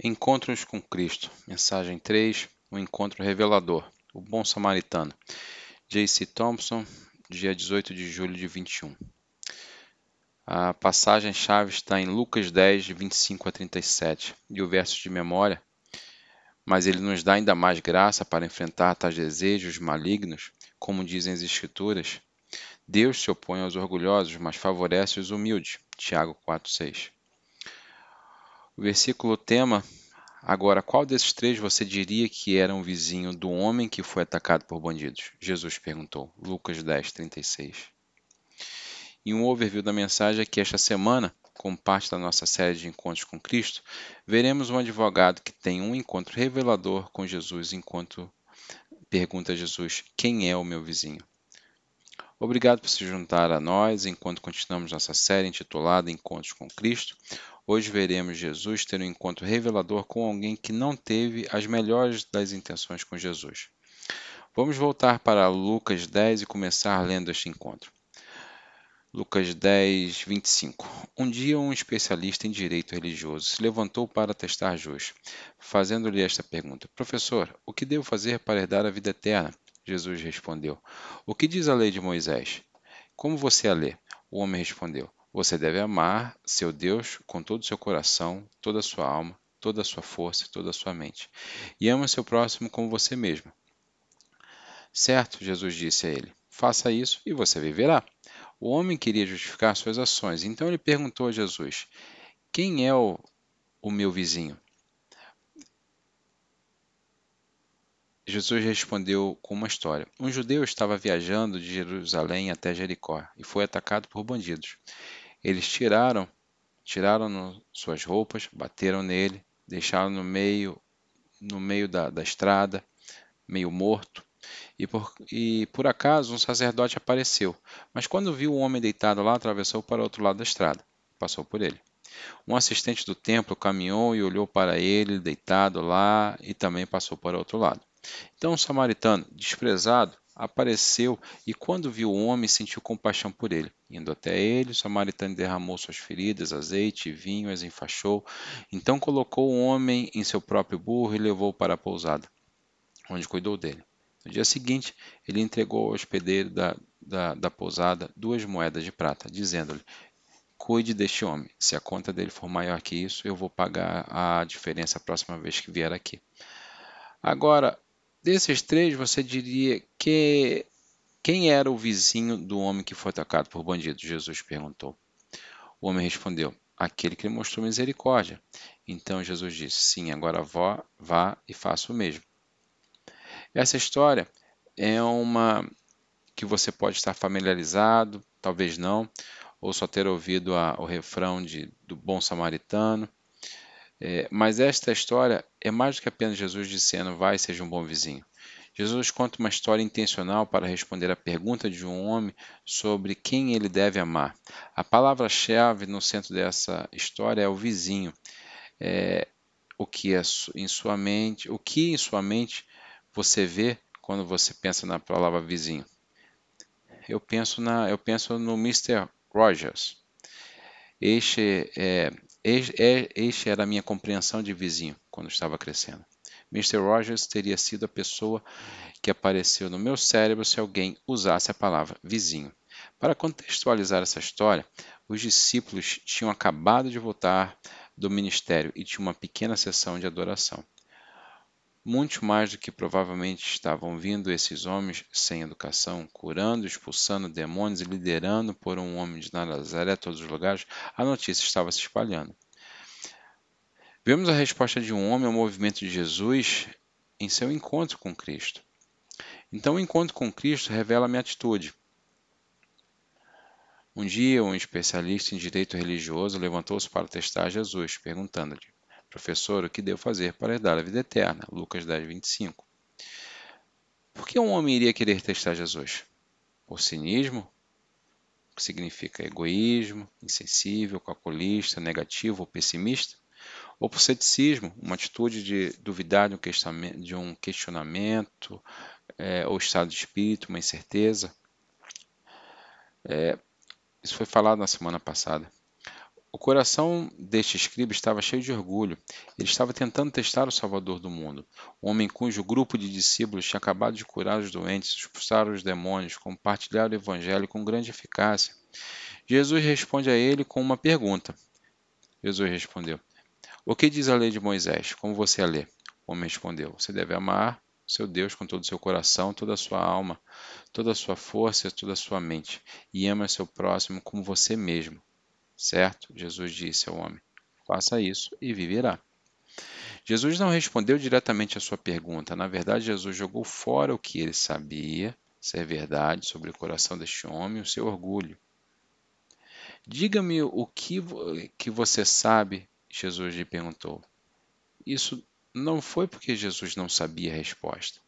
Encontros com Cristo. Mensagem 3. O encontro revelador. O bom samaritano. J.C. Thompson, dia 18 de julho de 21. A passagem-chave está em Lucas 10, de 25 a 37, e o verso de memória. Mas ele nos dá ainda mais graça para enfrentar tais desejos malignos, como dizem as Escrituras. Deus se opõe aos orgulhosos, mas favorece os humildes. Tiago 4, 6. O versículo tema Agora, qual desses três você diria que era um vizinho do homem que foi atacado por bandidos? Jesus perguntou. Lucas 10, 36. E um overview da mensagem é que esta semana, como parte da nossa série de encontros com Cristo, veremos um advogado que tem um encontro revelador com Jesus enquanto pergunta a Jesus: Quem é o meu vizinho? Obrigado por se juntar a nós enquanto continuamos nossa série intitulada Encontros com Cristo. Hoje veremos Jesus ter um encontro revelador com alguém que não teve as melhores das intenções com Jesus. Vamos voltar para Lucas 10 e começar lendo este encontro. Lucas 10, 25. Um dia, um especialista em direito religioso se levantou para testar Jesus, fazendo-lhe esta pergunta: Professor, o que devo fazer para herdar a vida eterna? Jesus respondeu: O que diz a lei de Moisés? Como você a lê? O homem respondeu: Você deve amar seu Deus com todo o seu coração, toda a sua alma, toda a sua força e toda a sua mente. E ama seu próximo como você mesmo. Certo, Jesus disse a ele: Faça isso e você viverá. O homem queria justificar suas ações, então ele perguntou a Jesus: Quem é o, o meu vizinho? Jesus respondeu com uma história. Um judeu estava viajando de Jerusalém até Jericó e foi atacado por bandidos. Eles tiraram, tiraram suas roupas, bateram nele, deixaram no meio, no meio da, da estrada, meio morto. E por, e por acaso um sacerdote apareceu, mas quando viu o homem deitado lá, atravessou para o outro lado da estrada, passou por ele. Um assistente do templo caminhou e olhou para ele deitado lá e também passou para o outro lado. Então um samaritano, desprezado, apareceu e, quando viu o homem, sentiu compaixão por ele. Indo até ele, o samaritano derramou suas feridas, azeite e vinho, as enfaixou. Então colocou o homem em seu próprio burro e levou para a pousada, onde cuidou dele. No dia seguinte, ele entregou ao hospedeiro da, da, da pousada duas moedas de prata, dizendo-lhe: Cuide deste homem. Se a conta dele for maior que isso, eu vou pagar a diferença a próxima vez que vier aqui. Agora, Desses três, você diria que quem era o vizinho do homem que foi atacado por bandidos? Jesus perguntou. O homem respondeu: Aquele que lhe mostrou misericórdia. Então Jesus disse: Sim, agora vá, vá e faça o mesmo. Essa história é uma que você pode estar familiarizado, talvez não, ou só ter ouvido a, o refrão de, do bom samaritano. É, mas esta história é mais do que apenas Jesus dizendo vai, seja um bom vizinho. Jesus conta uma história intencional para responder à pergunta de um homem sobre quem ele deve amar. A palavra-chave no centro dessa história é o vizinho. É, o que é em sua mente, o que em sua mente você vê quando você pensa na palavra vizinho? Eu penso na, eu penso no Mr. Rogers. Este é, este era a minha compreensão de vizinho quando estava crescendo. Mr. Rogers teria sido a pessoa que apareceu no meu cérebro se alguém usasse a palavra vizinho. Para contextualizar essa história, os discípulos tinham acabado de voltar do ministério e tinham uma pequena sessão de adoração. Muito mais do que provavelmente estavam vindo esses homens sem educação, curando, expulsando demônios e liderando por um homem de Nazaré a todos os lugares, a notícia estava se espalhando. Vemos a resposta de um homem ao movimento de Jesus em seu encontro com Cristo. Então, o encontro com Cristo revela a minha atitude. Um dia, um especialista em direito religioso levantou-se para testar Jesus, perguntando-lhe: Professor, o que devo fazer para herdar a vida eterna? Lucas 10, 25. Por que um homem iria querer testar Jesus? Por cinismo? Que significa egoísmo, insensível, calculista, negativo ou pessimista? Ou por ceticismo, uma atitude de duvidar de um questionamento, é, ou estado de espírito, uma incerteza? É, isso foi falado na semana passada. O coração deste escriba estava cheio de orgulho. Ele estava tentando testar o Salvador do mundo, um homem cujo grupo de discípulos tinha acabado de curar os doentes, expulsar os demônios, compartilhar o evangelho com grande eficácia. Jesus responde a ele com uma pergunta. Jesus respondeu: O que diz a lei de Moisés? Como você a lê? O homem respondeu: Você deve amar seu Deus com todo o seu coração, toda a sua alma, toda a sua força toda a sua mente, e ama seu próximo como você mesmo. Certo? Jesus disse ao homem: Faça isso e viverá. Jesus não respondeu diretamente à sua pergunta. Na verdade, Jesus jogou fora o que ele sabia ser verdade sobre o coração deste homem, o seu orgulho. Diga-me o que, que você sabe, Jesus lhe perguntou. Isso não foi porque Jesus não sabia a resposta.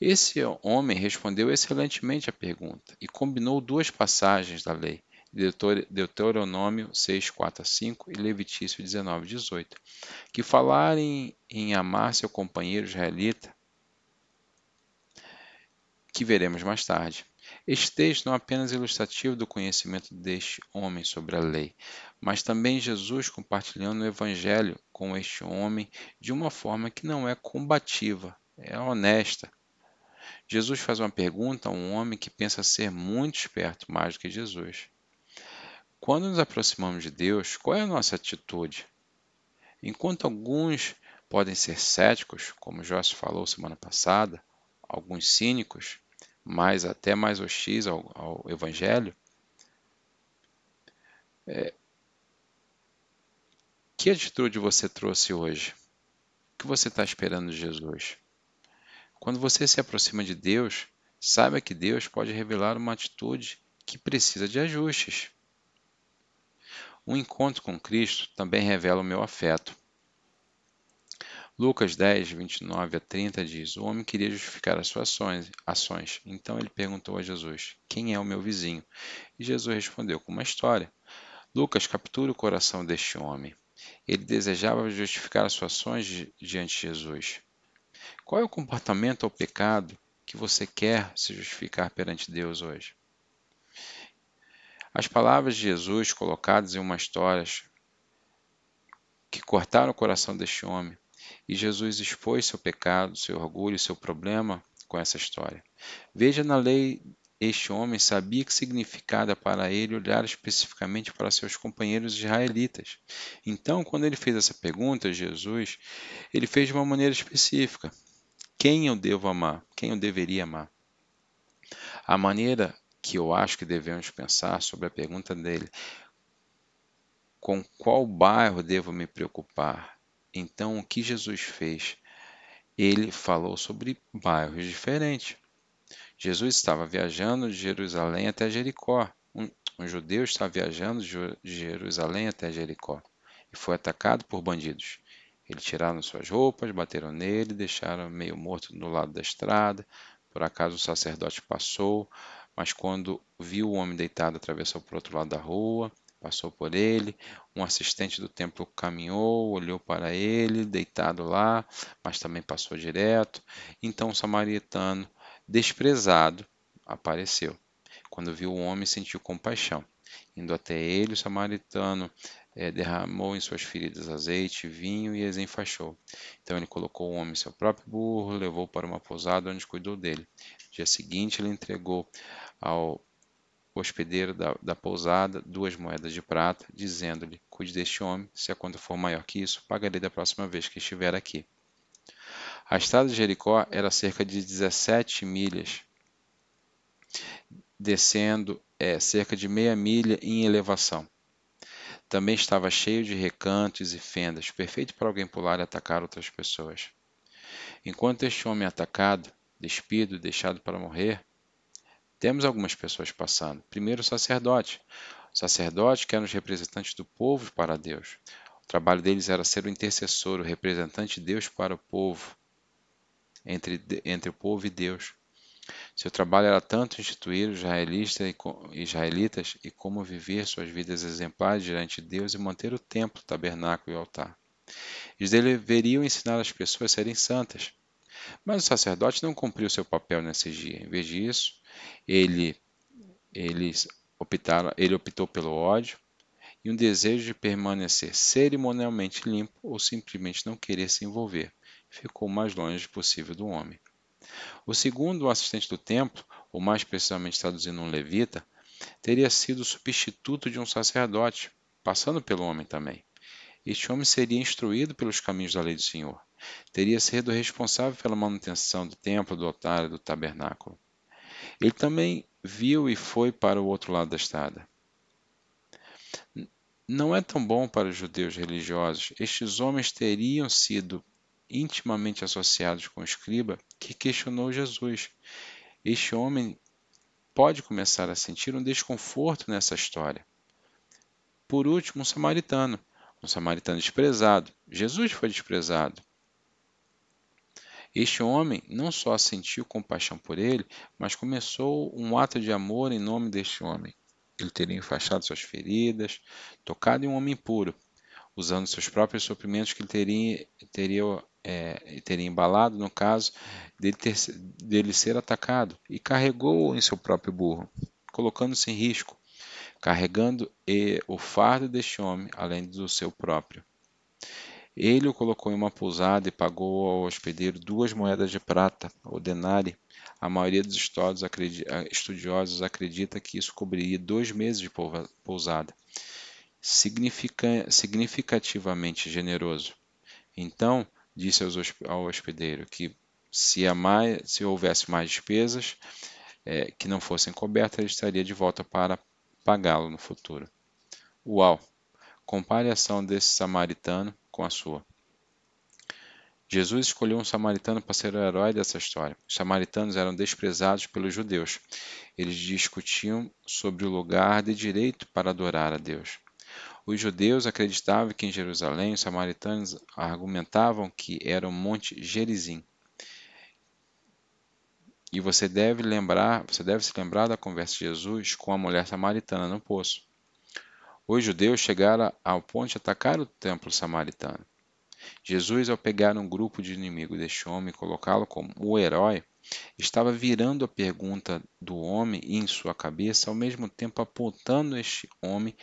Esse homem respondeu excelentemente à pergunta e combinou duas passagens da lei, Deuteronômio 6, 4 a 5 e Levitício 19, 18, que falarem em amar seu companheiro israelita, que veremos mais tarde. Este texto não é apenas ilustrativo do conhecimento deste homem sobre a lei, mas também Jesus compartilhando o evangelho com este homem de uma forma que não é combativa, é honesta. Jesus faz uma pergunta a um homem que pensa ser muito esperto, mais do que Jesus. Quando nos aproximamos de Deus, qual é a nossa atitude? Enquanto alguns podem ser céticos, como Joss falou semana passada, alguns cínicos, mais até mais hostis ao, ao Evangelho, é, que atitude você trouxe hoje? O que você está esperando de Jesus? Quando você se aproxima de Deus, saiba que Deus pode revelar uma atitude que precisa de ajustes. Um encontro com Cristo também revela o meu afeto. Lucas 10, 29 a 30 diz: O homem queria justificar as suas ações, ações. Então ele perguntou a Jesus: Quem é o meu vizinho? E Jesus respondeu com uma história. Lucas captura o coração deste homem. Ele desejava justificar as suas ações diante de Jesus. Qual é o comportamento ou pecado que você quer se justificar perante Deus hoje? As palavras de Jesus colocadas em uma história que cortaram o coração deste homem e Jesus expôs seu pecado, seu orgulho, seu problema com essa história. Veja na lei, este homem sabia que significava para ele olhar especificamente para seus companheiros israelitas. Então, quando ele fez essa pergunta, Jesus, ele fez de uma maneira específica. Quem eu devo amar? Quem eu deveria amar? A maneira que eu acho que devemos pensar sobre a pergunta dele, com qual bairro devo me preocupar? Então, o que Jesus fez? Ele falou sobre bairros diferentes. Jesus estava viajando de Jerusalém até Jericó. Um, um judeu estava viajando de Jerusalém até Jericó e foi atacado por bandidos. Eles tiraram suas roupas, bateram nele, deixaram meio morto no lado da estrada. Por acaso o sacerdote passou, mas quando viu o homem deitado, atravessou para o outro lado da rua passou por ele. Um assistente do templo caminhou, olhou para ele, deitado lá, mas também passou direto. Então o samaritano, desprezado, apareceu. Quando viu o homem, sentiu compaixão. Indo até ele, o samaritano é, derramou em suas feridas azeite, vinho e as enfaixou. Então ele colocou o homem em seu próprio burro, levou para uma pousada onde cuidou dele. Dia seguinte, ele entregou ao hospedeiro da, da pousada duas moedas de prata, dizendo-lhe: Cuide deste homem, se a conta for maior que isso, pagarei da próxima vez que estiver aqui. A estrada de Jericó era cerca de 17 milhas, descendo é, cerca de meia milha em elevação. Também estava cheio de recantos e fendas, perfeito para alguém pular e atacar outras pessoas. Enquanto este homem atacado, despido deixado para morrer, temos algumas pessoas passando. Primeiro, o sacerdote. O sacerdote que eram os representantes do povo para Deus. O trabalho deles era ser o intercessor, o representante de Deus para o povo, entre, entre o povo e Deus. Seu trabalho era tanto instituir os israelitas e como viver suas vidas exemplares diante de Deus e manter o templo, tabernáculo e altar. Eles deveriam ensinar as pessoas a serem santas. Mas o sacerdote não cumpriu seu papel nesse dia. Em vez disso, ele, ele, optaram, ele optou pelo ódio e um desejo de permanecer cerimonialmente limpo ou simplesmente não querer se envolver. Ficou o mais longe possível do homem. O segundo, assistente do templo, ou mais precisamente traduzindo um levita, teria sido o substituto de um sacerdote, passando pelo homem também. Este homem seria instruído pelos caminhos da lei do Senhor. Teria sido responsável pela manutenção do templo, do altar e do tabernáculo. Ele também viu e foi para o outro lado da estrada. Não é tão bom para os judeus religiosos. Estes homens teriam sido intimamente associados com o escriba que questionou Jesus. Este homem pode começar a sentir um desconforto nessa história. Por último, um samaritano, um samaritano desprezado. Jesus foi desprezado. Este homem não só sentiu compaixão por ele, mas começou um ato de amor em nome deste homem. Ele teria enfaixado suas feridas, tocado em um homem puro, usando seus próprios suprimentos que ele teria, teria, é, teria embalado, no caso dele, ter, dele ser atacado, e carregou em seu próprio burro, colocando-se em risco, carregando o fardo deste homem, além do seu próprio. Ele o colocou em uma pousada e pagou ao hospedeiro duas moedas de prata, ou denário. A maioria dos estudiosos acredita que isso cobriria dois meses de pousada. Significa, significativamente generoso. Então, disse ao hospedeiro que se, mais, se houvesse mais despesas é, que não fossem cobertas, ele estaria de volta para pagá-lo no futuro. Uau! Compare a ação desse samaritano com a sua. Jesus escolheu um samaritano para ser o herói dessa história. Os samaritanos eram desprezados pelos judeus. Eles discutiam sobre o lugar de direito para adorar a Deus. Os judeus acreditavam que em Jerusalém os samaritanos argumentavam que era o Monte Gerizim. E você deve lembrar, você deve se lembrar da conversa de Jesus com a mulher samaritana no poço. Os judeus chegaram ao ponto de atacar o templo samaritano. Jesus, ao pegar um grupo de inimigos deste homem e colocá-lo como o herói, estava virando a pergunta do homem em sua cabeça, ao mesmo tempo apontando este homem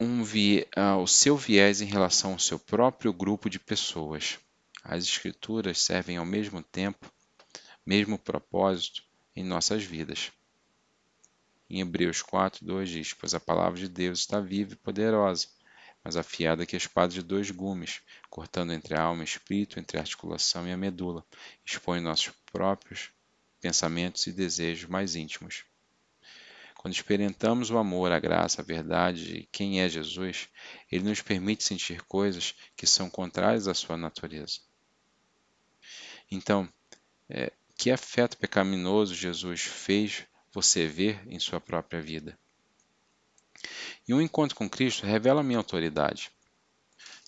um vi, uh, o seu viés em relação ao seu próprio grupo de pessoas. As Escrituras servem ao mesmo tempo, mesmo propósito em nossas vidas. Em Hebreus 4, 2 diz: Pois a palavra de Deus está viva e poderosa, mas afiada que a espada de dois gumes, cortando entre a alma e espírito, entre a articulação e a medula, expõe nossos próprios pensamentos e desejos mais íntimos. Quando experimentamos o amor, a graça, a verdade e quem é Jesus, ele nos permite sentir coisas que são contrárias à sua natureza. Então, é, que afeto pecaminoso Jesus fez você ver em sua própria vida. E um encontro com Cristo revela a minha autoridade.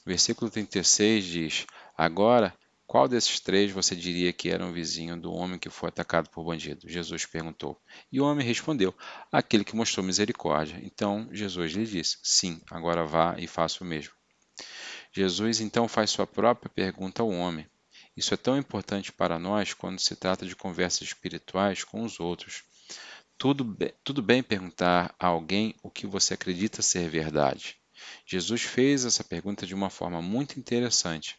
Versículo 36 diz: Agora, qual desses três você diria que era um vizinho do homem que foi atacado por bandido? Jesus perguntou. E o homem respondeu: Aquele que mostrou misericórdia. Então Jesus lhe disse: Sim, agora vá e faça o mesmo. Jesus então faz sua própria pergunta ao homem. Isso é tão importante para nós quando se trata de conversas espirituais com os outros. Tudo bem, tudo bem perguntar a alguém o que você acredita ser verdade. Jesus fez essa pergunta de uma forma muito interessante.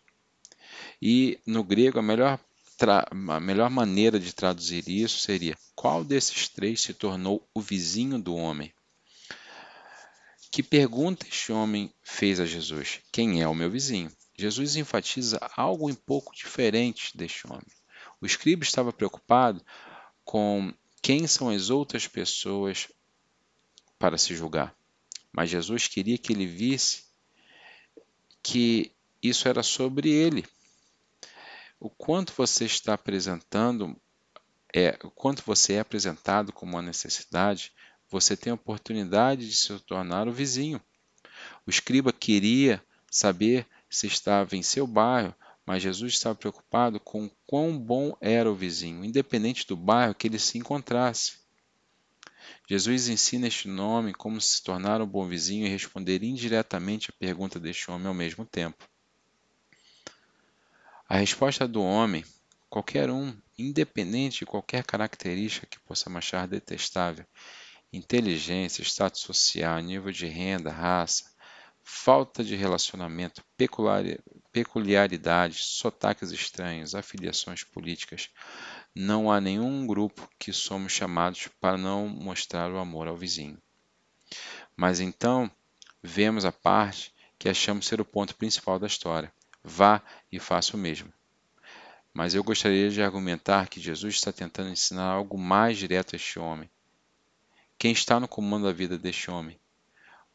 E no grego, a melhor, a melhor maneira de traduzir isso seria: qual desses três se tornou o vizinho do homem? Que pergunta este homem fez a Jesus? Quem é o meu vizinho? Jesus enfatiza algo um pouco diferente deste homem. O escriba estava preocupado com quem são as outras pessoas para se julgar. Mas Jesus queria que ele visse que isso era sobre ele. O quanto você está apresentando, é, o quanto você é apresentado como uma necessidade, você tem a oportunidade de se tornar o vizinho. O escriba queria saber se estava em seu bairro mas Jesus estava preocupado com quão bom era o vizinho, independente do bairro que ele se encontrasse. Jesus ensina este nome como se tornar um bom vizinho e responder indiretamente à pergunta deste homem ao mesmo tempo. A resposta do homem, qualquer um, independente de qualquer característica que possa achar detestável, inteligência, status social, nível de renda, raça, falta de relacionamento, peculiaridades, sotaques estranhos, afiliações políticas. Não há nenhum grupo que somos chamados para não mostrar o amor ao vizinho. Mas então vemos a parte que achamos ser o ponto principal da história. Vá e faça o mesmo. Mas eu gostaria de argumentar que Jesus está tentando ensinar algo mais direto a este homem. Quem está no comando da vida deste homem?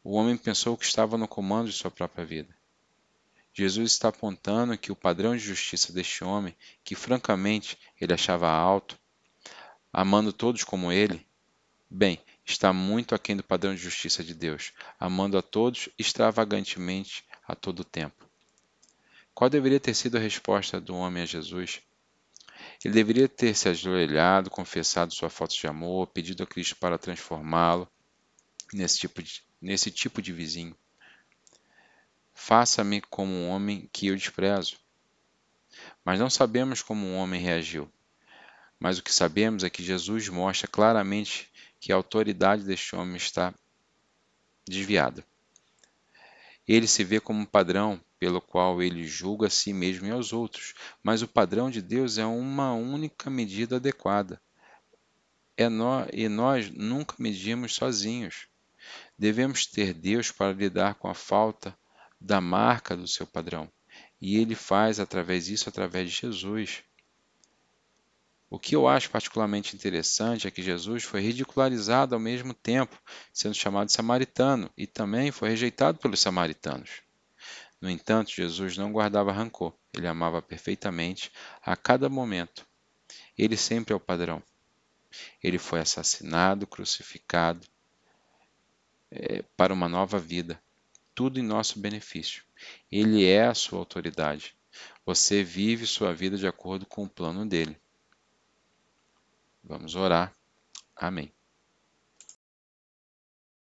O homem pensou que estava no comando de sua própria vida. Jesus está apontando que o padrão de justiça deste homem, que francamente ele achava alto, amando todos como ele, bem, está muito aquém do padrão de justiça de Deus, amando a todos extravagantemente a todo tempo. Qual deveria ter sido a resposta do homem a Jesus? Ele deveria ter se ajoelhado, confessado sua falta de amor, pedido a Cristo para transformá-lo nesse tipo de, nesse tipo de vizinho. Faça-me como um homem que eu desprezo. Mas não sabemos como um homem reagiu. Mas o que sabemos é que Jesus mostra claramente que a autoridade deste homem está desviada. Ele se vê como um padrão pelo qual ele julga a si mesmo e aos outros, mas o padrão de Deus é uma única medida adequada. É nós, e nós nunca medimos sozinhos. Devemos ter Deus para lidar com a falta da marca do seu padrão, e ele faz através disso através de Jesus. O que eu acho particularmente interessante é que Jesus foi ridicularizado ao mesmo tempo, sendo chamado de samaritano, e também foi rejeitado pelos samaritanos. No entanto, Jesus não guardava rancor, ele amava perfeitamente a cada momento. Ele sempre é o padrão. Ele foi assassinado, crucificado é, para uma nova vida, tudo em nosso benefício. Ele é a sua autoridade. Você vive sua vida de acordo com o plano dele. Vamos orar. Amém.